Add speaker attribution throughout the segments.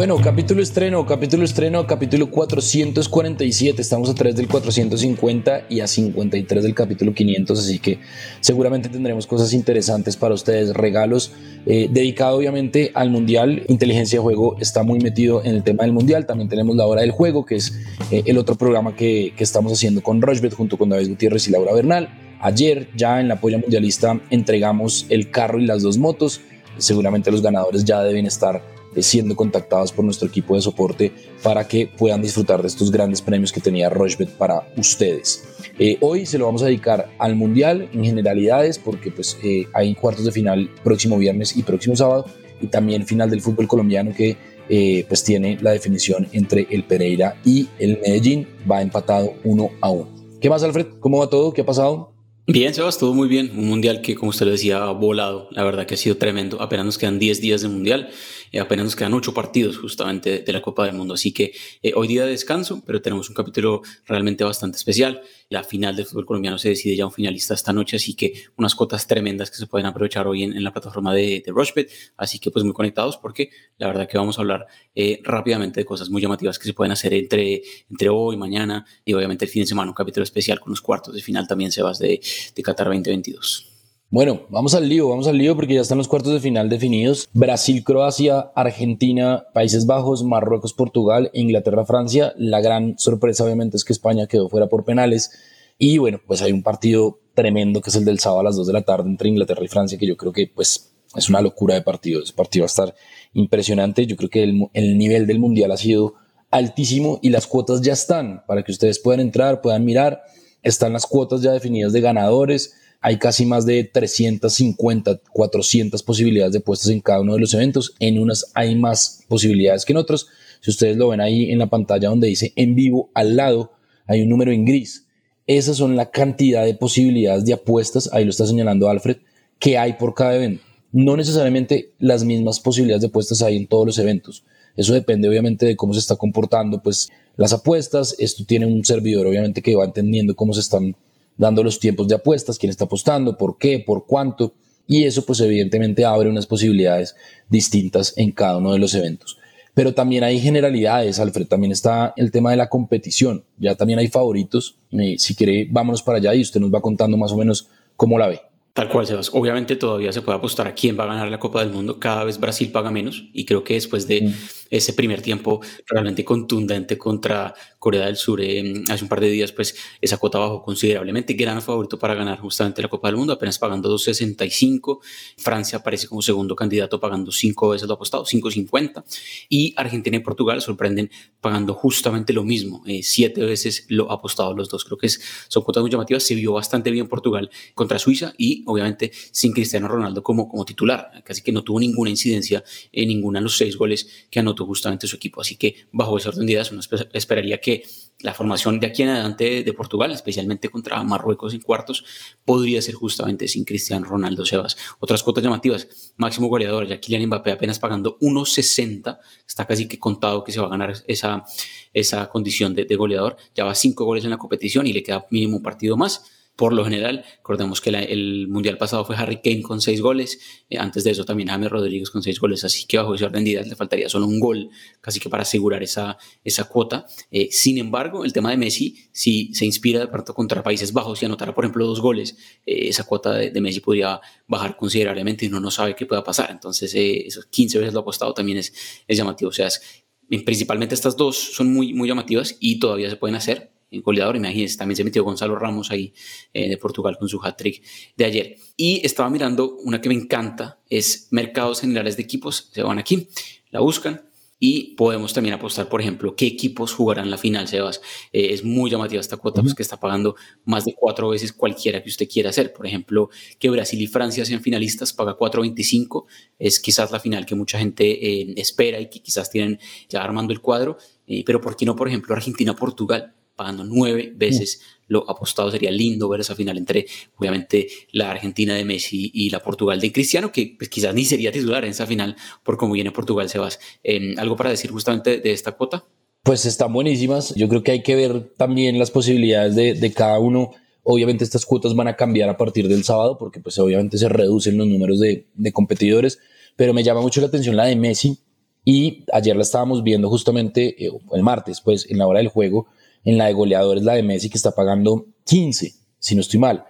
Speaker 1: Bueno, capítulo estreno, capítulo estreno, capítulo 447. Estamos a 3 del 450 y a 53 del capítulo 500, así que seguramente tendremos cosas interesantes para ustedes, regalos eh, dedicado obviamente al Mundial. Inteligencia de Juego está muy metido en el tema del Mundial. También tenemos la hora del juego, que es eh, el otro programa que, que estamos haciendo con Rochbet junto con David Gutiérrez y Laura Bernal. Ayer ya en la polla mundialista entregamos el carro y las dos motos. Seguramente los ganadores ya deben estar siendo contactados por nuestro equipo de soporte para que puedan disfrutar de estos grandes premios que tenía Rochebet para ustedes. Eh, hoy se lo vamos a dedicar al Mundial en generalidades porque pues eh, hay cuartos de final próximo viernes y próximo sábado y también final del fútbol colombiano que pues tiene la definición entre el Pereira y el Medellín. Va empatado uno a uno. ¿Qué más, Alfred? ¿Cómo va todo? ¿Qué ha pasado?
Speaker 2: Bien, Sebas, todo muy bien. Un mundial que, como usted lo decía, ha volado. La verdad que ha sido tremendo. Apenas nos quedan 10 días de mundial eh, apenas nos quedan ocho partidos justamente de la Copa del Mundo. Así que eh, hoy día de descanso, pero tenemos un capítulo realmente bastante especial. La final del fútbol colombiano se decide ya un finalista esta noche, así que unas cotas tremendas que se pueden aprovechar hoy en, la plataforma de, de Rushbet. Así que pues muy conectados porque la verdad que vamos a hablar eh, rápidamente de cosas muy llamativas que se pueden hacer entre, entre hoy, mañana y obviamente el fin de semana, un capítulo especial con los cuartos de final también, Sebas, de, de Qatar 2022.
Speaker 1: Bueno, vamos al lío, vamos al lío porque ya están los cuartos de final definidos. Brasil, Croacia, Argentina, Países Bajos, Marruecos, Portugal, Inglaterra, Francia. La gran sorpresa obviamente es que España quedó fuera por penales. Y bueno, pues hay un partido tremendo que es el del sábado a las 2 de la tarde entre Inglaterra y Francia que yo creo que pues es una locura de partido. Ese partido va a estar impresionante. Yo creo que el, el nivel del mundial ha sido altísimo y las cuotas ya están para que ustedes puedan entrar, puedan mirar. Están las cuotas ya definidas de ganadores hay casi más de 350, 400 posibilidades de puestas en cada uno de los eventos. En unas hay más posibilidades que en otros. Si ustedes lo ven ahí en la pantalla donde dice en vivo, al lado hay un número en gris. Esas son la cantidad de posibilidades de apuestas, ahí lo está señalando Alfred, que hay por cada evento. No necesariamente las mismas posibilidades de apuestas hay en todos los eventos. Eso depende obviamente de cómo se está comportando pues las apuestas. Esto tiene un servidor obviamente que va entendiendo cómo se están dando los tiempos de apuestas, quién está apostando, por qué, por cuánto, y eso pues evidentemente abre unas posibilidades distintas en cada uno de los eventos. Pero también hay generalidades, Alfred, también está el tema de la competición, ya también hay favoritos, eh, si quiere vámonos para allá y usted nos va contando más o menos cómo la ve.
Speaker 2: Tal cual, Sebas. Obviamente todavía se puede apostar a quién va a ganar la Copa del Mundo. Cada vez Brasil paga menos y creo que después de mm. Ese primer tiempo realmente contundente contra Corea del Sur eh, hace un par de días, pues esa cuota bajó considerablemente. Gran favorito para ganar justamente la Copa del Mundo, apenas pagando 2.65. Francia aparece como segundo candidato pagando cinco veces lo apostado, 5.50. Y Argentina y Portugal sorprenden pagando justamente lo mismo, eh, siete veces lo apostado los dos. Creo que es, son cuotas muy llamativas. Se vio bastante bien Portugal contra Suiza y obviamente sin Cristiano Ronaldo como, como titular. Casi que no tuvo ninguna incidencia en ninguna de los seis goles que anotó justamente su equipo. Así que bajo ese orden de ideas uno esperaría que la formación de aquí en adelante de Portugal, especialmente contra Marruecos en cuartos, podría ser justamente sin Cristiano Ronaldo Sebas. Otras cuotas llamativas, máximo goleador, ya Kylian Mbappé apenas pagando 1.60, está casi que contado que se va a ganar esa, esa condición de, de goleador, ya va cinco goles en la competición y le queda mínimo un partido más por lo general. Recordemos que el Mundial pasado fue Harry Kane con seis goles, eh, antes de eso también James Rodríguez con seis goles, así que bajo ese orden de le faltaría solo un gol casi que para asegurar esa, esa cuota. Eh, sin embargo, el tema de Messi, si se inspira de pronto contra Países Bajos y anotara, por ejemplo, dos goles, eh, esa cuota de, Messi podría bajar considerablemente y uno no sabe qué pueda pasar. Entonces, esos 15 veces lo apostado también es, es llamativo. O sea, principalmente estas dos son muy, muy llamativas y todavía se pueden hacer goleador, imagínense, también se metió Gonzalo Ramos ahí eh, de Portugal con su hat-trick de ayer. Y estaba mirando una que me encanta, es mercados generales de equipos, se van aquí, la buscan y podemos también apostar, por ejemplo, qué equipos jugarán la final, Sebas. Eh, es muy llamativa esta cuota, pues que está pagando más de cuatro veces cualquiera que usted quiera hacer. Por ejemplo, que Brasil y Francia sean finalistas, paga 4.25. Es quizás la final que mucha gente eh, espera y que quizás tienen ya armando el cuadro. pero ¿por qué no, por ejemplo, Argentina-Portugal? Pagando nueve veces lo apostado. Sería lindo ver esa final entre, obviamente, la Argentina de Messi y la Portugal de Cristiano, que pues, quizás ni sería titular en esa final por cómo viene Portugal, Sebas. Eh, ¿Algo para decir justamente de esta cuota?
Speaker 1: Pues están buenísimas. Yo creo que hay que ver también las posibilidades de, de cada uno. Obviamente estas cuotas van a cambiar a partir del sábado porque pues obviamente se reducen los números de, de competidores, pero me llama mucho la atención la de Messi Y ayer la estábamos viendo justamente eh, el martes, pues en la hora del juego, en la de goleadores, la de Messi, que está pagando 15, si no estoy mal.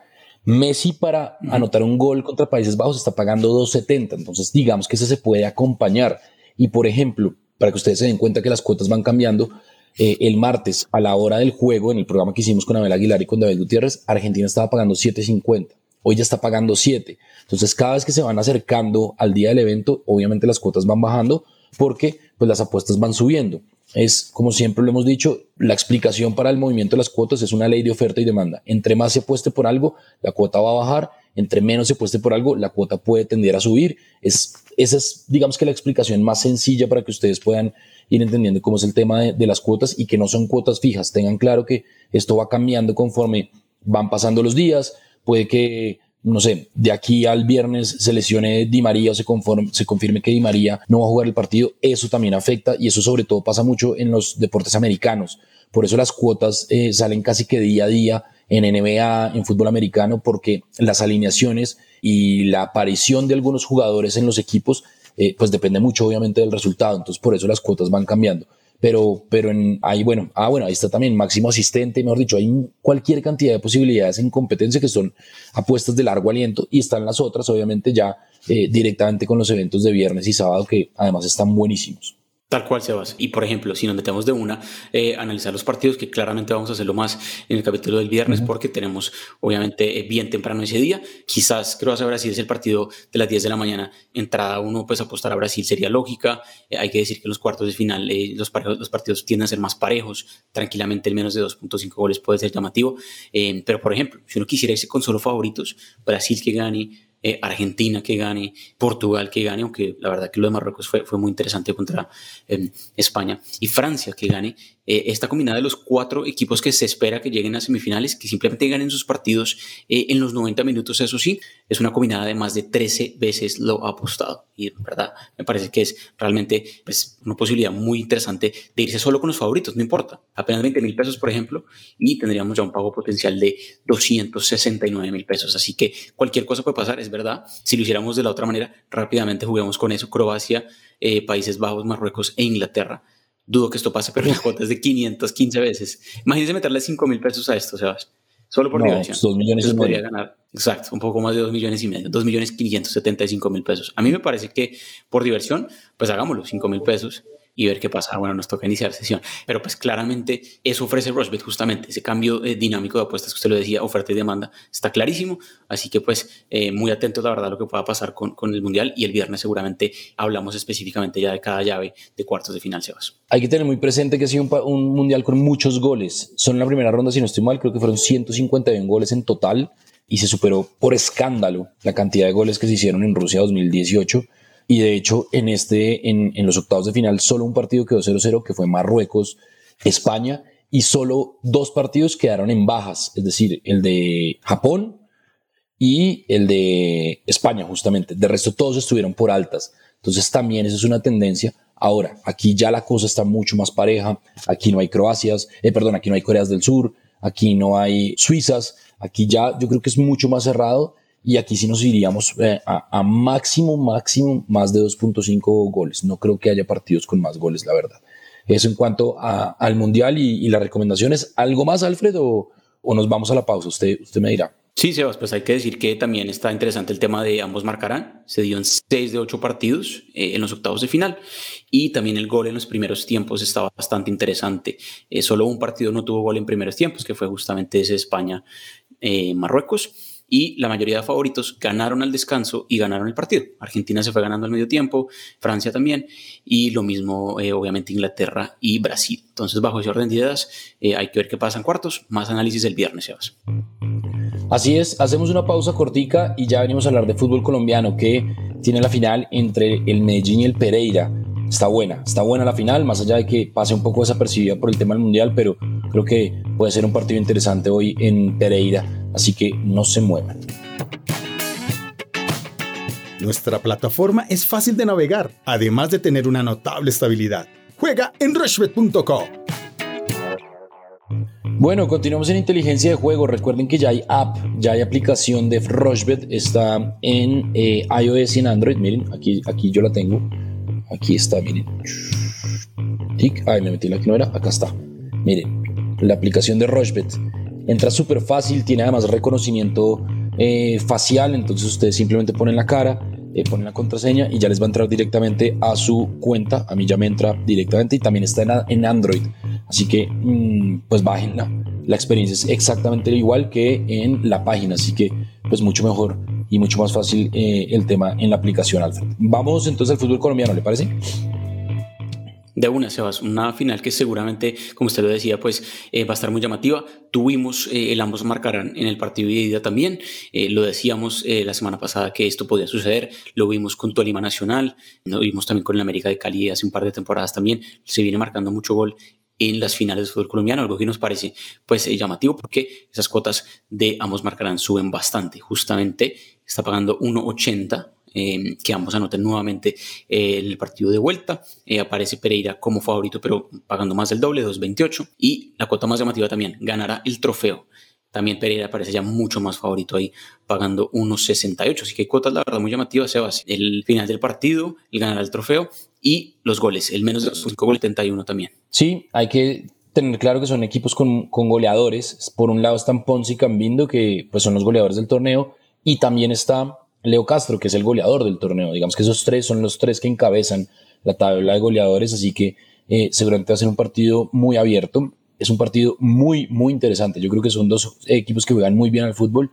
Speaker 1: Messi para anotar un gol contra Países Bajos está pagando 2.70, entonces digamos que ese se puede acompañar. Y por ejemplo, para que ustedes se den cuenta que las cuotas van cambiando, eh, el martes a la hora del juego, en el programa que hicimos con Abel Aguilar y con David Gutiérrez, Argentina estaba pagando 7.50, hoy ya está pagando 7. Entonces cada vez que se van acercando al día del evento, obviamente las cuotas van bajando porque pues las apuestas van subiendo es, como siempre lo hemos dicho, la explicación para el movimiento de las cuotas es una ley de oferta y demanda. Entre más se apueste por algo, la cuota va a bajar. Entre menos se apueste por algo, la cuota puede tender a subir. Es, esa es, digamos que la explicación más sencilla para que ustedes puedan ir entendiendo cómo es el tema de, de las cuotas y que no son cuotas fijas. Tengan claro que esto va cambiando conforme van pasando los días. Puede que no sé, de aquí al viernes se lesione Di María o se, se confirme que Di María no va a jugar el partido, eso también afecta y eso sobre todo pasa mucho en los deportes americanos. Por eso las cuotas eh, salen casi que día a día en NBA, en fútbol americano, porque las alineaciones y la aparición de algunos jugadores en los equipos, eh, pues depende mucho obviamente del resultado. Entonces por eso las cuotas van cambiando pero, pero en, ahí, bueno, ah, bueno, ahí está también máximo asistente, mejor dicho, hay cualquier cantidad de posibilidades en competencia que son apuestas de largo aliento y están las otras, obviamente, ya eh, directamente con los eventos de viernes y sábado que además están buenísimos.
Speaker 2: Tal cual, Sebas. Y por ejemplo, si nos metemos de una, eh, analizar los partidos, que claramente vamos a hacerlo más en el capítulo del viernes, porque tenemos obviamente eh, bien temprano ese día. Quizás creo que Brasil es el partido de las 10 de la mañana. Entrada uno, pues apostar a Brasil sería lógica. Eh, hay que decir que los cuartos de final, los, los, partidos tienden a ser más parejos. Tranquilamente, el menos de 2.5 goles puede ser llamativo. pero por ejemplo, si uno quisiera irse con solo favoritos, Brasil que gane, eh, Argentina que gane, Portugal que gane, aunque la verdad que lo de Marruecos fue, fue muy interesante contra em, España, y Francia que gane, eh, esta combinada de los cuatro equipos que se espera que lleguen a semifinales, que simplemente ganen sus partidos eh, en los 90 minutos, eso sí, es una combinada de más de 13 veces lo apostado. Y verdad, me parece que es realmente pues, una posibilidad muy interesante de irse solo con los favoritos, no importa. Apenas 20 mil pesos, por ejemplo, y tendríamos ya un pago potencial de 269 mil pesos. Así que cualquier cosa puede pasar, es verdad. Si lo hiciéramos de la otra manera, rápidamente juguemos con eso. Croacia, eh, Países Bajos, Marruecos e Inglaterra Dudo que esto pase, pero la cuota es de 515 veces. Imagínense meterle 5 mil pesos a esto, Sebas. Solo por diversión.
Speaker 1: 2 millones y
Speaker 2: podría ganar, exacto, un poco más de 2 millones y medio, 2 millones 575 mil pesos. A mí me parece que por diversión, pues hagámoslo, 5 mil pesos y ver qué pasa. Bueno, nos toca iniciar sesión, pero pues claramente eso ofrece Rushbet justamente, ese cambio eh, dinámico de apuestas que usted lo decía, oferta y demanda, está clarísimo, así que pues eh, muy atentos la verdad a lo que pueda pasar con, con, el Mundial y el viernes seguramente hablamos específicamente ya de cada llave de cuartos de final, Sebas.
Speaker 1: Hay que tener muy presente que ha sido un, un Mundial con muchos goles, son la primera ronda, si no estoy mal, creo que fueron 151 goles en total y se superó por escándalo la cantidad de goles que se hicieron en Rusia 2018 y de hecho, en, este, en, en los octavos de final, solo un partido quedó 0-0, que fue Marruecos-España, y solo dos partidos quedaron en bajas, es decir, el de Japón y el de España, justamente. De resto, todos estuvieron por altas. Entonces, también eso es una tendencia. Ahora, aquí ya la cosa está mucho más pareja. Aquí no hay Croacias, eh, perdón, aquí no hay Coreas del Sur, aquí no hay Suizas. Aquí ya yo creo que es mucho más cerrado y aquí sí nos iríamos eh, a, máximo, máximo más de 2.5 goles. No creo que haya partidos con más goles, la verdad. Eso en cuanto al Mundial y, las recomendaciones. ¿Algo más, Alfred, o, nos vamos a la pausa? Usted, usted me dirá.
Speaker 2: Sí, Sebas, pues hay que decir que también está interesante el tema de ambos marcarán. Se dio en 6 de 8 partidos eh, en los octavos de final y también el gol en los primeros tiempos estaba bastante interesante. Eh, solo un partido no tuvo gol en primeros tiempos, que fue justamente ese España-Marruecos y la mayoría de favoritos ganaron al descanso y ganaron el partido. Argentina se fue ganando al medio tiempo, Francia también, y lo mismo eh, obviamente Inglaterra y Brasil. Entonces, bajo ese orden de ideas, eh, hay que ver qué pasa en cuartos. Más análisis el viernes, Sebas.
Speaker 1: Así es, hacemos una pausa cortica y ya venimos a hablar de fútbol colombiano que tiene la final entre el Medellín y el Pereira. Está buena, está buena la final, más allá de que pase un poco desapercibida por el tema del Mundial, pero creo que puede ser un partido interesante hoy en Pereira así que no se muevan.
Speaker 3: Nuestra plataforma es fácil de navegar, además de tener una notable estabilidad. Juega en rushbet.co.
Speaker 1: Bueno, continuamos en inteligencia de juego. Recuerden que ya hay app, ya hay aplicación de Rushbet. Está en eh, iOS y en Android. Miren, aquí, aquí yo la tengo. Aquí está, miren. Ay, me metí la que no era. Acá está. Miren, la aplicación de Rochebet. Entra súper fácil, tiene además reconocimiento eh, facial, entonces ustedes simplemente ponen la cara, eh, ponen la contraseña y ya les va a entrar directamente a su cuenta. A mí ya me entra directamente y también está en, Android. Así que, mm, pues bájenla. La experiencia es exactamente igual que en la página, así que, pues mucho mejor y mucho más fácil eh, el tema en la aplicación Alfred. Vamos entonces al fútbol colombiano, ¿le parece?
Speaker 2: De una, Sebas, una final que seguramente, como usted lo decía, pues eh, va a estar muy llamativa. Tuvimos, eh, el ambos marcarán en el partido de ida también. lo decíamos la semana pasada que esto podía suceder. Lo vimos con Tolima Nacional, lo vimos también con el América de Cali hace un par de temporadas también. Se viene marcando mucho gol en las finales de fútbol colombiano, algo que nos parece pues eh, llamativo porque esas cuotas de ambos marcarán suben bastante. Justamente está pagando 1.80 em, que ambos anoten nuevamente eh, el partido de vuelta. Eh, aparece Pereira como favorito, pero pagando más del doble, 2.28. Y la cuota más llamativa también, ganará el trofeo. También Pereira parece ya mucho más favorito ahí, pagando 1.68. Así que hay cuotas, la verdad, muy llamativas, Sebas. El final del partido, el ganar el trofeo y los goles, el menos de 5 goles, 71 también.
Speaker 1: Sí, hay que tener claro que son equipos con, con, goleadores. Por un lado están Ponce y Cambindo, que pues son los goleadores del torneo, y también está Leo Castro, que es el goleador del torneo. Digamos que esos tres son los tres que encabezan la tabla de goleadores, así que eh, seguramente va a ser un partido muy abierto. Es un partido muy, muy interesante. Yo creo que son dos equipos que juegan muy bien al fútbol.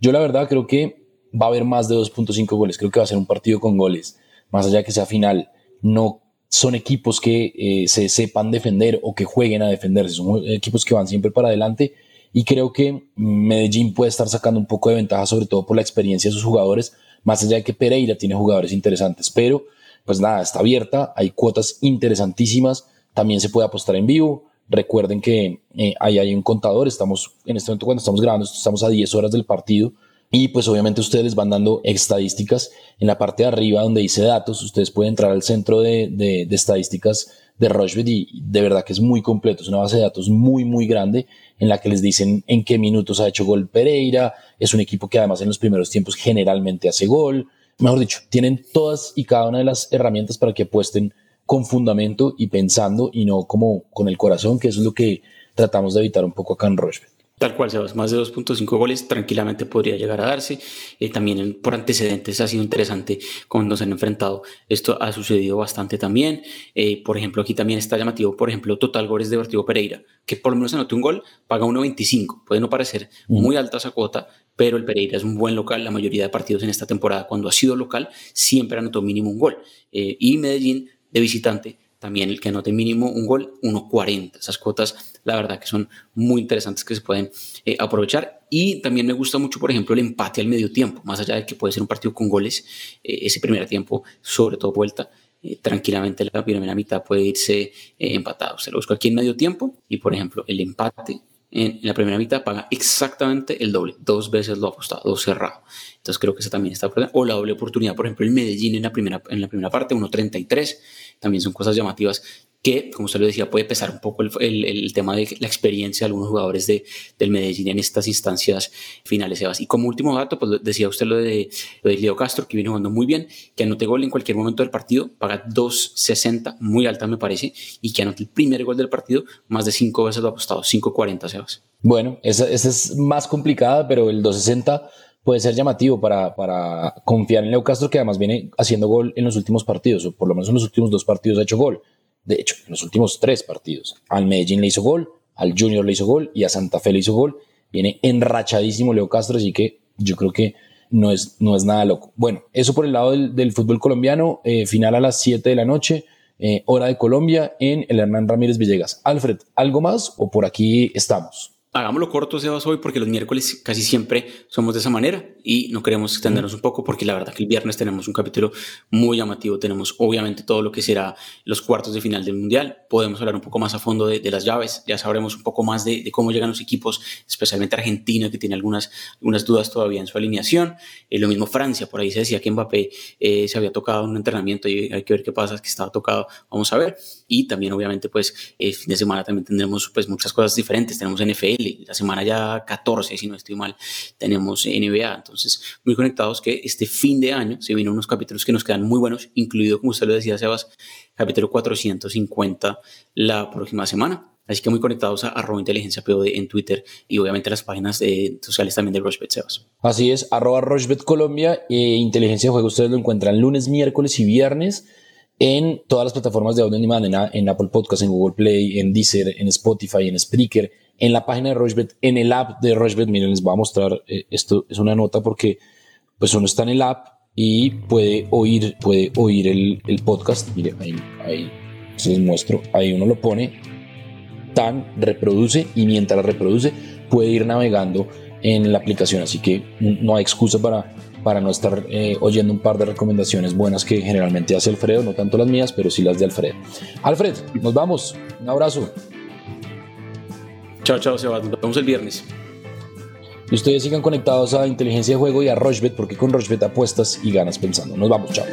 Speaker 1: Yo la verdad creo que va a haber más de 2.5 goles. Creo que va a ser un partido con goles, más allá que sea final. No son equipos que eh, se sepan defender o que jueguen a defenderse, son equipos que van siempre para adelante y creo que Medellín puede estar sacando un poco de ventaja, sobre todo por la experiencia de sus jugadores, más allá de que Pereira tiene jugadores interesantes, pero pues nada, está abierta, hay cuotas interesantísimas, también se puede apostar en vivo, recuerden que eh, ahí hay un contador, estamos en este momento cuando estamos grabando, estamos a 10 horas del partido, y pues obviamente ustedes van dando estadísticas en la parte de arriba donde dice datos. Ustedes pueden entrar al centro de, de, estadísticas de Rochebet y de verdad que es muy completo. Es una base de datos muy, muy grande en la que les dicen en qué minutos ha hecho gol Pereira. Es un equipo que además en los primeros tiempos generalmente hace gol. Mejor dicho, tienen todas y cada una de las herramientas para que apuesten con fundamento y pensando y no como con el corazón, que eso es lo que tratamos de evitar un poco acá en Rochebet.
Speaker 2: Tal cual, Sebas, más de 2.5 goles tranquilamente podría llegar a darse. Eh, también por antecedentes ha sido interesante cuando se han enfrentado. Esto ha sucedido bastante también. Eh, por ejemplo, aquí también está llamativo, por ejemplo, total goles de Deportivo Pereira, que por lo menos anote un gol, paga 1.25. Puede no parecer muy alta esa cuota, pero el Pereira es un buen local. La mayoría de partidos en esta temporada, cuando ha sido local, siempre anotó mínimo un gol. Eh, y Medellín, de visitante, también el que anote mínimo un gol, 1.40. Esas cuotas, la verdad que son muy interesantes que se pueden eh, aprovechar. Y también me gusta mucho, por ejemplo, el empate al medio tiempo, más allá de que puede ser un partido con goles, eh, ese primer tiempo, sobre todo vuelta, eh, tranquilamente la primera mitad puede irse empatado. Se lo busco aquí en medio tiempo y, por ejemplo, el empate en, la primera mitad paga exactamente el doble, dos veces lo apostado, dos cerrado. Entonces creo que esa también está o la doble oportunidad, por ejemplo, el Medellín en la primera, en la primera parte, 1.33, también son cosas llamativas que, como usted lo decía, puede pesar un poco el, el, tema de la experiencia de algunos jugadores de, del Medellín en estas instancias finales, Sebas. Y como último dato, pues decía usted lo de, lo de Leo Castro, que viene jugando muy bien, que anote gol en cualquier momento del partido, paga 2.60, muy alta me parece, y que anote el primer gol del partido, más de cinco veces lo ha apostado, 5.40, Sebas.
Speaker 1: Bueno, esa, esa es más complicada, pero el 2.60 puede ser llamativo para, para confiar en Leo Castro, que además viene haciendo gol en los últimos partidos, o por lo menos en los últimos dos partidos ha hecho gol. De hecho, en los últimos tres partidos. Al Medellín le hizo gol, al Junior le hizo gol y a Santa Fe le hizo gol. Viene enrachadísimo Leo Castro, así que yo creo que no es, no es nada loco. Bueno, eso por el lado del, fútbol colombiano. Eh, final a las 7 de la noche, eh, hora de Colombia, en el Hernán Ramírez Villegas. Alfred, ¿algo más o por aquí estamos?
Speaker 2: Hagámoslo corto, Sebas, hoy, porque los miércoles casi siempre somos de esa manera y no queremos extendernos un poco porque la verdad que el viernes tenemos un capítulo muy llamativo. Tenemos obviamente todo lo que será los cuartos de final del Mundial. Podemos hablar un poco más a fondo de, las llaves. Ya sabremos un poco más de, cómo llegan los equipos, especialmente Argentina, que tiene algunas, algunas dudas todavía en su alineación. Eh, lo mismo Francia, por ahí se decía que Mbappé eh, se había tocado en un entrenamiento y hay que ver qué pasa, que estaba tocado. Vamos a ver. Y también obviamente pues el fin de semana también tendremos pues muchas cosas diferentes. Tenemos NFL, La semana ya 14, si no estoy mal, tenemos NBA. Entonces, muy conectados que este fin de año se vienen unos capítulos que nos quedan muy buenos, incluido, como usted lo decía, Sebas, capítulo 450 la próxima semana. Así que muy conectados a arroba inteligencia POD en Twitter y obviamente las páginas eh, sociales también de Rochebet Sebas.
Speaker 1: Así es, arroba Rochebet Colombia e Inteligencia de Juego. Ustedes lo encuentran lunes, miércoles y viernes en todas las plataformas de audio demand, en, en, Apple Podcast, en Google Play, en Deezer, en Spotify, en Spreaker, en la página de Rochebet, en el app de Rochebet. Miren, les voy a mostrar, eh, esto es una nota porque pues uno está en el app y puede oír, puede oír el, el podcast. Miren, ahí, ahí se les muestro, ahí uno lo pone, tan, reproduce y mientras reproduce puede ir navegando en la aplicación. Así que no hay excusa para para no estar eh, oyendo un par de recomendaciones buenas que generalmente hace Alfredo, no tanto las mías, pero sí las de Alfredo. Alfred, nos vamos. Un abrazo.
Speaker 2: Chao, chao, Sebastián. Nos vemos el viernes.
Speaker 1: Y ustedes sigan conectados a Inteligencia de Juego y a Rochbet, porque con Rochbet apuestas y ganas pensando. Nos vamos, chao.